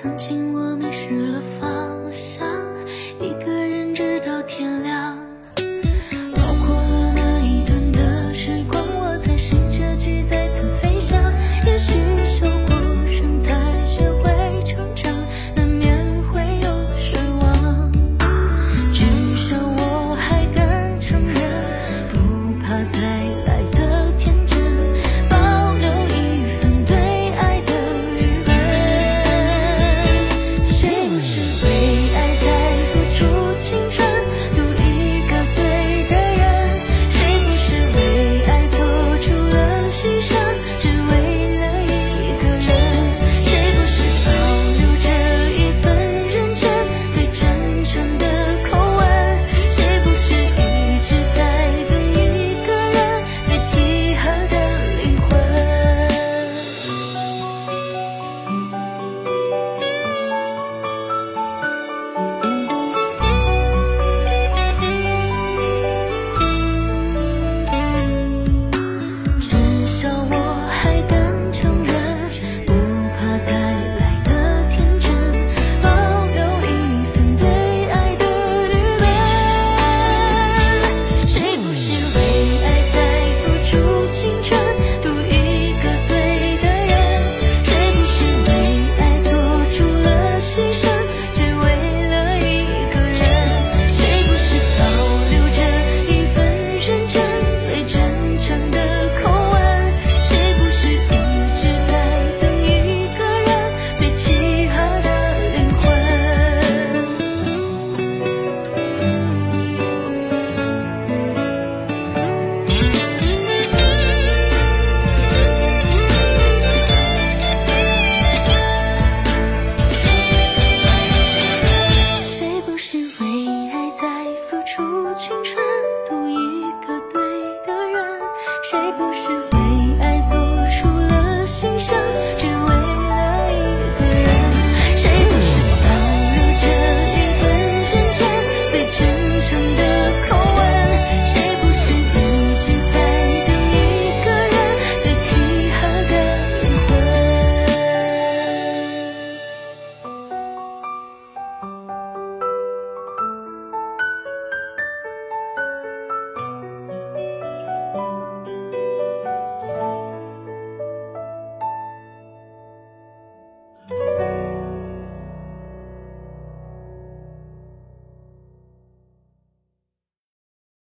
曾经